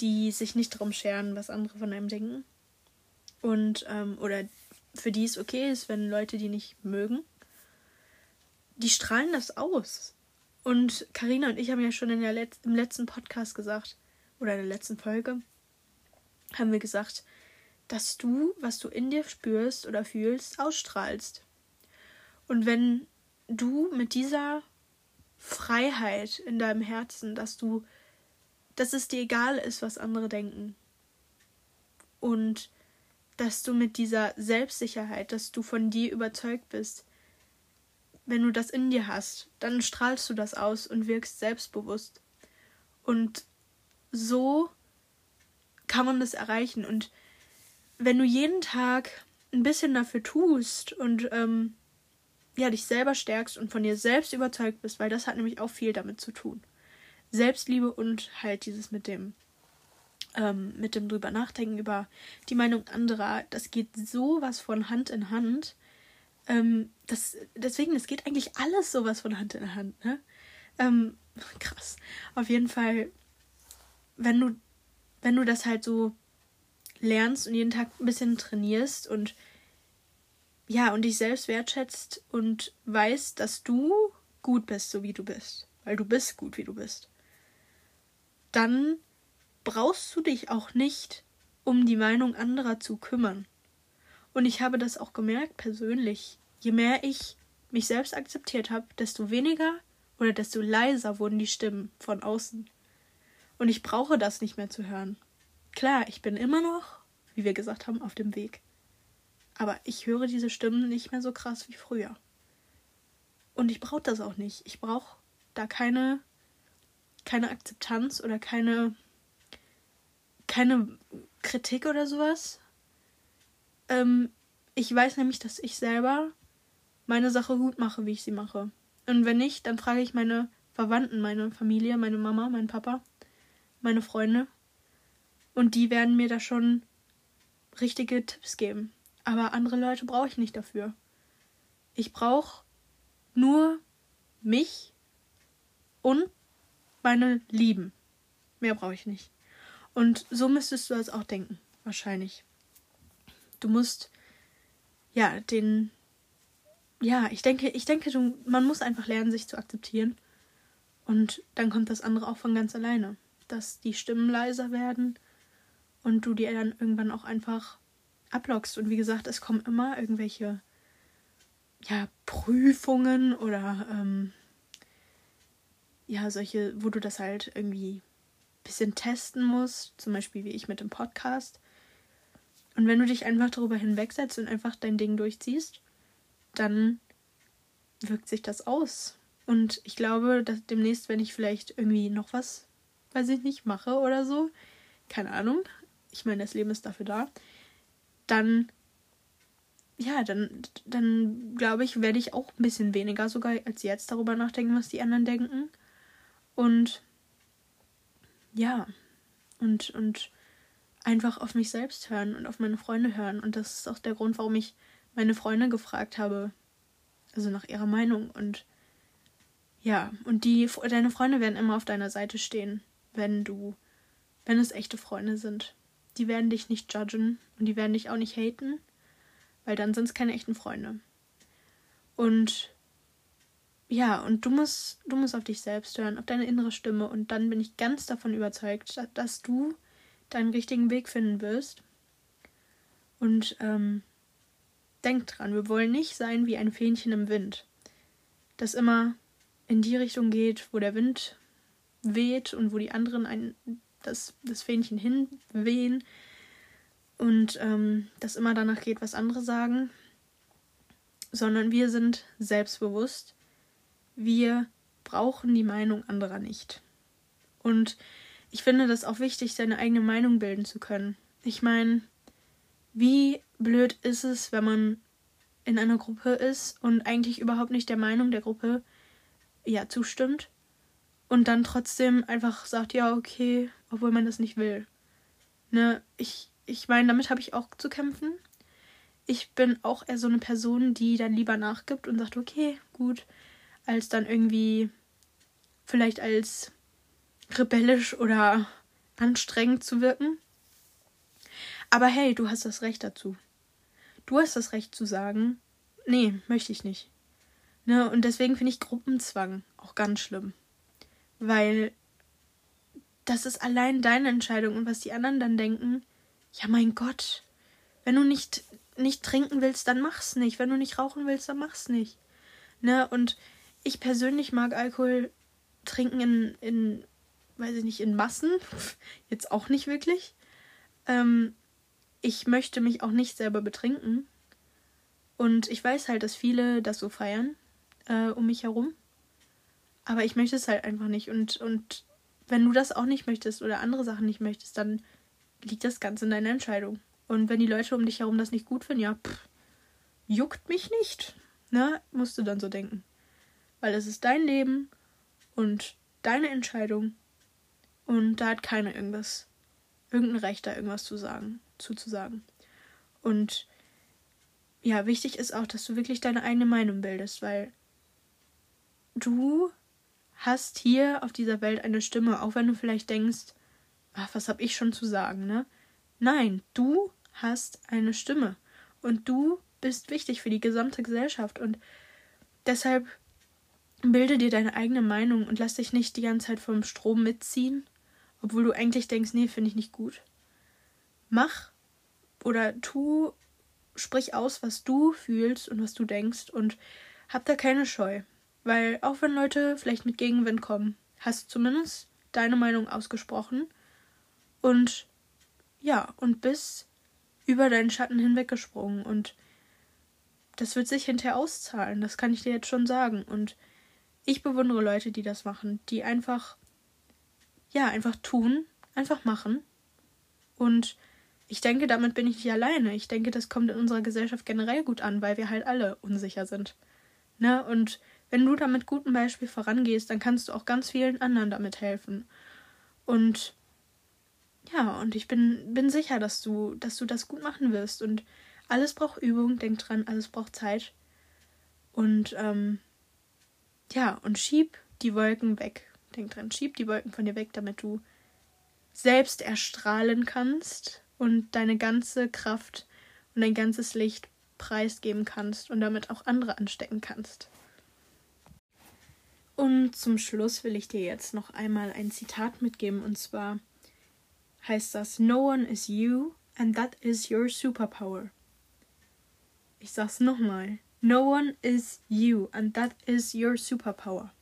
die sich nicht darum scheren, was andere von einem denken. Und, ähm, oder für die es okay ist, wenn Leute die nicht mögen. Die strahlen das aus. Und Karina und ich haben ja schon in der Let im letzten Podcast gesagt, oder in der letzten Folge, haben wir gesagt, dass du, was du in dir spürst oder fühlst, ausstrahlst. Und wenn du mit dieser Freiheit in deinem Herzen, dass du, dass es dir egal ist, was andere denken. Und dass du mit dieser Selbstsicherheit, dass du von dir überzeugt bist, wenn du das in dir hast, dann strahlst du das aus und wirkst selbstbewusst. Und so kann man das erreichen. Und wenn du jeden Tag ein bisschen dafür tust und ähm, ja, dich selber stärkst und von dir selbst überzeugt bist, weil das hat nämlich auch viel damit zu tun. Selbstliebe und halt dieses mit dem, ähm, mit dem drüber nachdenken über die Meinung anderer, das geht sowas von Hand in Hand. Ähm, das, deswegen, es geht eigentlich alles sowas von Hand in Hand, ne? Ähm, krass. Auf jeden Fall, wenn du, wenn du das halt so lernst und jeden Tag ein bisschen trainierst und ja, und dich selbst wertschätzt und weißt, dass du gut bist, so wie du bist, weil du bist gut, wie du bist, dann brauchst du dich auch nicht um die Meinung anderer zu kümmern. Und ich habe das auch gemerkt persönlich. Je mehr ich mich selbst akzeptiert habe, desto weniger oder desto leiser wurden die Stimmen von außen. Und ich brauche das nicht mehr zu hören. Klar, ich bin immer noch, wie wir gesagt haben, auf dem Weg. Aber ich höre diese Stimmen nicht mehr so krass wie früher. Und ich brauche das auch nicht. Ich brauche da keine, keine Akzeptanz oder keine, keine Kritik oder sowas. Ähm, ich weiß nämlich, dass ich selber meine Sache gut mache, wie ich sie mache. Und wenn nicht, dann frage ich meine Verwandten, meine Familie, meine Mama, meinen Papa, meine Freunde. Und die werden mir da schon richtige Tipps geben. Aber andere Leute brauche ich nicht dafür. Ich brauche nur mich und meine Lieben. Mehr brauche ich nicht. Und so müsstest du das auch denken, wahrscheinlich. Du musst ja den ja, ich denke, ich denke, du, man muss einfach lernen, sich zu akzeptieren. Und dann kommt das andere auch von ganz alleine. Dass die Stimmen leiser werden und du dir dann irgendwann auch einfach ablockst. Und wie gesagt, es kommen immer irgendwelche ja, Prüfungen oder ähm, ja, solche, wo du das halt irgendwie ein bisschen testen musst, zum Beispiel wie ich mit dem Podcast. Und wenn du dich einfach darüber hinwegsetzt und einfach dein Ding durchziehst, dann wirkt sich das aus. Und ich glaube, dass demnächst, wenn ich vielleicht irgendwie noch was, weiß ich nicht, mache oder so, keine Ahnung, ich meine, das Leben ist dafür da, dann, ja, dann, dann glaube ich, werde ich auch ein bisschen weniger sogar als jetzt darüber nachdenken, was die anderen denken. Und ja, und, und einfach auf mich selbst hören und auf meine Freunde hören. Und das ist auch der Grund, warum ich meine Freunde gefragt habe, also nach ihrer Meinung. Und ja, und die, deine Freunde werden immer auf deiner Seite stehen, wenn du, wenn es echte Freunde sind. Die werden dich nicht judgen und die werden dich auch nicht haten, weil dann sind es keine echten Freunde. Und ja, und du musst, du musst auf dich selbst hören, auf deine innere Stimme. Und dann bin ich ganz davon überzeugt, dass du deinen richtigen Weg finden wirst. Und ähm, denk dran, wir wollen nicht sein wie ein Fähnchen im Wind, das immer in die Richtung geht, wo der Wind weht und wo die anderen ein, das, das Fähnchen hinwehen und ähm, das immer danach geht, was andere sagen, sondern wir sind selbstbewusst wir brauchen die Meinung anderer nicht. Und ich finde das auch wichtig, seine eigene Meinung bilden zu können. Ich meine, wie blöd ist es, wenn man in einer Gruppe ist und eigentlich überhaupt nicht der Meinung der Gruppe ja zustimmt und dann trotzdem einfach sagt, ja, okay, obwohl man das nicht will. Ne, ich ich meine, damit habe ich auch zu kämpfen. Ich bin auch eher so eine Person, die dann lieber nachgibt und sagt, okay, gut, als dann irgendwie vielleicht als rebellisch oder anstrengend zu wirken. Aber hey, du hast das Recht dazu. Du hast das Recht zu sagen, nee, möchte ich nicht. Ne, und deswegen finde ich Gruppenzwang auch ganz schlimm. Weil das ist allein deine Entscheidung und was die anderen dann denken, ja mein Gott, wenn du nicht nicht trinken willst, dann mach's nicht. Wenn du nicht rauchen willst, dann mach's nicht. Ne, und ich persönlich mag Alkohol trinken in, in, weiß ich nicht, in Massen. Jetzt auch nicht wirklich. Ähm, ich möchte mich auch nicht selber betrinken. Und ich weiß halt, dass viele das so feiern äh, um mich herum. Aber ich möchte es halt einfach nicht. Und, und wenn du das auch nicht möchtest oder andere Sachen nicht möchtest, dann liegt das Ganze in deiner Entscheidung. Und wenn die Leute um dich herum das nicht gut finden, ja, pff, juckt mich nicht. Ne? Musst du dann so denken weil es ist dein Leben und deine Entscheidung und da hat keiner irgendwas, irgendein Recht, da irgendwas zu sagen, zuzusagen. Und ja, wichtig ist auch, dass du wirklich deine eigene Meinung bildest, weil du hast hier auf dieser Welt eine Stimme, auch wenn du vielleicht denkst, ach, was hab ich schon zu sagen, ne? Nein, du hast eine Stimme und du bist wichtig für die gesamte Gesellschaft und deshalb Bilde dir deine eigene Meinung und lass dich nicht die ganze Zeit vom Strom mitziehen, obwohl du eigentlich denkst, nee, finde ich nicht gut. Mach oder tu, sprich aus, was du fühlst und was du denkst und hab da keine Scheu. Weil auch wenn Leute vielleicht mit Gegenwind kommen, hast du zumindest deine Meinung ausgesprochen und ja, und bist über deinen Schatten hinweggesprungen und das wird sich hinterher auszahlen, das kann ich dir jetzt schon sagen. Und ich bewundere Leute, die das machen, die einfach, ja, einfach tun, einfach machen. Und ich denke, damit bin ich nicht alleine. Ich denke, das kommt in unserer Gesellschaft generell gut an, weil wir halt alle unsicher sind. Ne? Und wenn du da mit gutem Beispiel vorangehst, dann kannst du auch ganz vielen anderen damit helfen. Und ja, und ich bin, bin sicher, dass du, dass du das gut machen wirst. Und alles braucht Übung, denk dran, alles braucht Zeit. Und ähm, ja, und schieb die Wolken weg. Denk dran, schieb die Wolken von dir weg, damit du selbst erstrahlen kannst und deine ganze Kraft und dein ganzes Licht preisgeben kannst und damit auch andere anstecken kannst. Und zum Schluss will ich dir jetzt noch einmal ein Zitat mitgeben und zwar heißt das No one is you and that is your superpower. Ich sag's nochmal. No one is you and that is your superpower.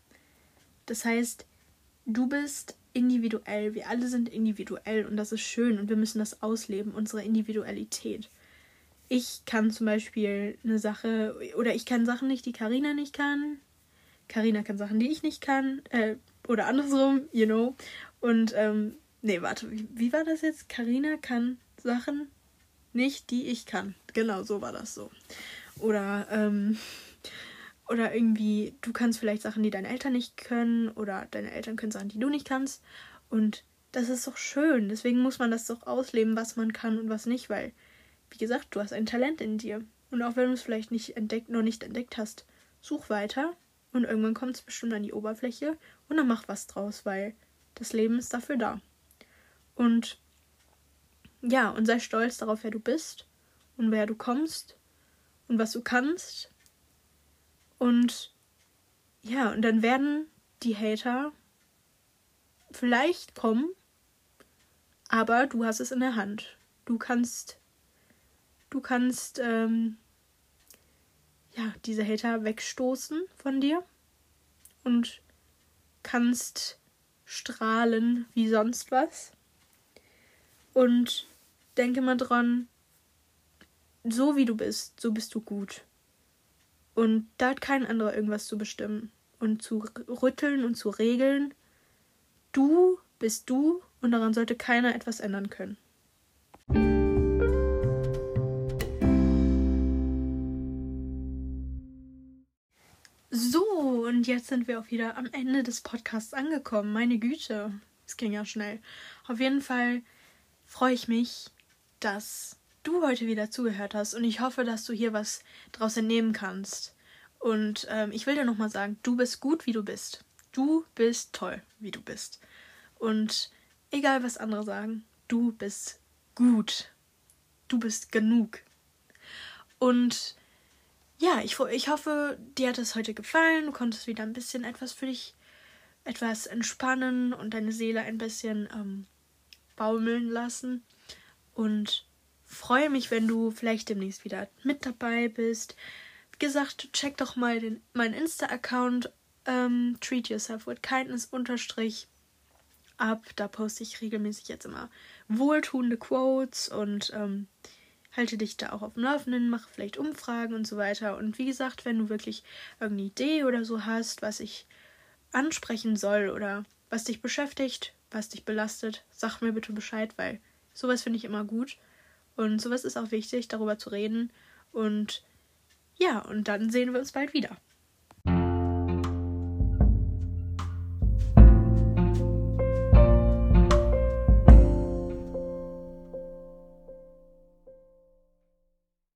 Das heißt, du bist individuell, wir alle sind individuell und das ist schön und wir müssen das ausleben, unsere Individualität. ich kann zum Beispiel eine Sache oder ich kann Sachen nicht, die Karina nicht kann. Karina kann Sachen, die ich nicht kann. Äh, oder andersrum, you know. Und, ähm, nee, warte, wie, wie war das jetzt? Karina kann Sachen nicht, die ich kann. Genau, so war das so. Oder, ähm, oder irgendwie, du kannst vielleicht Sachen, die deine Eltern nicht können, oder deine Eltern können Sachen, die du nicht kannst. Und das ist doch schön. Deswegen muss man das doch ausleben, was man kann und was nicht, weil, wie gesagt, du hast ein Talent in dir. Und auch wenn du es vielleicht nicht entdeckt, noch nicht entdeckt hast, such weiter und irgendwann kommt es bestimmt an die Oberfläche und dann mach was draus, weil das Leben ist dafür da. Und ja, und sei stolz darauf, wer du bist und wer du kommst und was du kannst. Und ja, und dann werden die Hater vielleicht kommen, aber du hast es in der Hand. Du kannst, du kannst, ähm, ja, diese Hater wegstoßen von dir und kannst strahlen wie sonst was. Und denke mal dran, so wie du bist, so bist du gut. Und da hat kein anderer irgendwas zu bestimmen und zu rütteln und zu regeln. Du bist du und daran sollte keiner etwas ändern können. So, und jetzt sind wir auch wieder am Ende des Podcasts angekommen. Meine Güte, es ging ja schnell. Auf jeden Fall freue ich mich, dass du heute wieder zugehört hast und ich hoffe, dass du hier was draus entnehmen kannst. Und ähm, ich will dir nochmal sagen, du bist gut, wie du bist. Du bist toll, wie du bist. Und egal was andere sagen, du bist gut. Du bist genug. Und ja, ich, ich hoffe, dir hat es heute gefallen. Du konntest wieder ein bisschen etwas für dich, etwas entspannen und deine Seele ein bisschen ähm, baumeln lassen. Und freue mich, wenn du vielleicht demnächst wieder mit dabei bist. Wie gesagt, check doch mal den, meinen Insta-Account ähm, Treat Yourself with Kindness unterstrich ab. Da poste ich regelmäßig jetzt immer wohltuende Quotes und ähm, halte dich da auch auf dem Laufenden, mache vielleicht Umfragen und so weiter. Und wie gesagt, wenn du wirklich irgendeine Idee oder so hast, was ich ansprechen soll oder was dich beschäftigt, was dich belastet, sag mir bitte Bescheid, weil sowas finde ich immer gut. Und sowas ist auch wichtig, darüber zu reden. Und ja, und dann sehen wir uns bald wieder.